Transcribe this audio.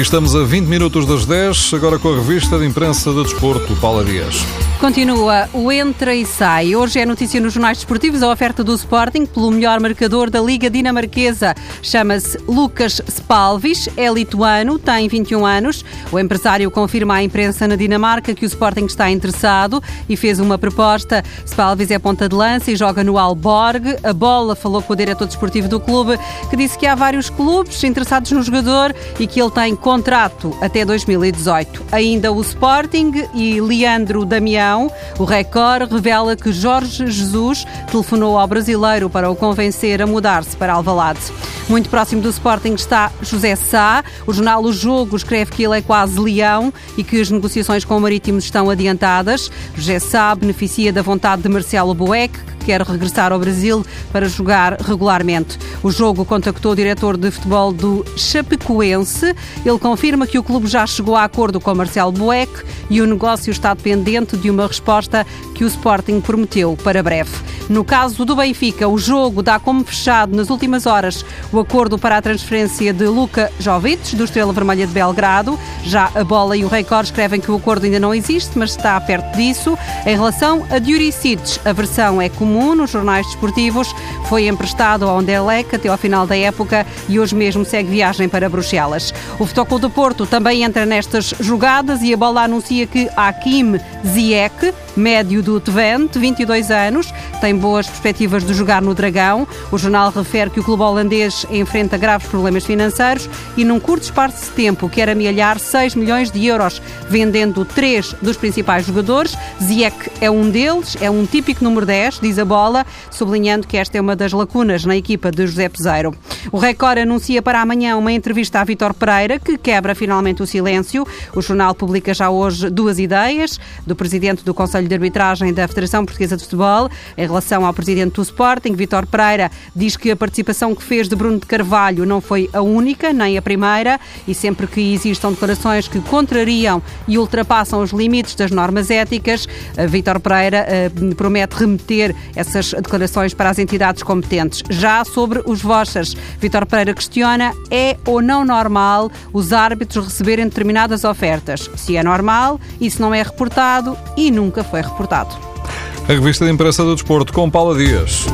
Estamos a 20 minutos das 10, agora com a revista de imprensa do desporto, Paula Dias. Continua o entra e sai. Hoje é notícia nos jornais desportivos a oferta do Sporting pelo melhor marcador da Liga Dinamarquesa. Chama-se Lucas Spalvis, é lituano, tem 21 anos. O empresário confirma à imprensa na Dinamarca que o Sporting está interessado e fez uma proposta. Spalvis é ponta de lança e joga no Alborg. A bola falou com o diretor desportivo do clube, que disse que há vários clubes interessados no jogador e que ele tem contrato até 2018. Ainda o Sporting e Leandro Damião o Record revela que Jorge Jesus telefonou ao brasileiro para o convencer a mudar-se para Alvalade. Muito próximo do Sporting está José Sá. O jornal O Jogo escreve que ele é quase leão e que as negociações com o Marítimo estão adiantadas. José Sá beneficia da vontade de Marcelo Boeck, quer regressar ao Brasil para jogar regularmente. O jogo contactou o diretor de futebol do Chapecoense. Ele confirma que o clube já chegou a acordo com Marcelo Boeck e o negócio está dependente de uma resposta que o Sporting prometeu para breve. No caso do Benfica, o jogo dá como fechado nas últimas horas o acordo para a transferência de Luka Jovic, do Estrela Vermelha de Belgrado. Já a Bola e o Record escrevem que o acordo ainda não existe, mas está perto disso. Em relação a Diuricic, a versão é comum nos jornais desportivos. Foi emprestado ao Anderlecht até ao final da época e hoje mesmo segue viagem para Bruxelas. O Futebol do Porto também entra nestas jogadas e a Bola anuncia que Hakim Ziyech, médio do Twente, 22 anos, tem boas perspectivas de jogar no Dragão. O jornal refere que o clube holandês enfrenta graves problemas financeiros e, num curto espaço de tempo, quer amealhar 6 milhões de euros, vendendo três dos principais jogadores. Ziyech é um deles, é um típico número 10, diz a bola, sublinhando que esta é uma das lacunas na equipa de José Peseiro. O Record anuncia para amanhã uma entrevista a Vitor Pereira, que quebra finalmente o silêncio. O jornal publica já hoje duas ideias do presidente do Conselho de Arbitragem da Federação Portuguesa de Futebol em relação ao presidente do Sporting, Vitor Pereira, diz que a participação que fez de Bruno de Carvalho não foi a única, nem a primeira, e sempre que existam declarações que contrariam e ultrapassam os limites das normas éticas, Vitor Pereira uh, promete remeter essas declarações para as entidades competentes. Já sobre os vouchers, Vitor Pereira questiona: é ou não normal os árbitros receberem determinadas ofertas? Se é normal, isso não é reportado e nunca foi reportado. A revista de imprensa do desporto com Paula Dias.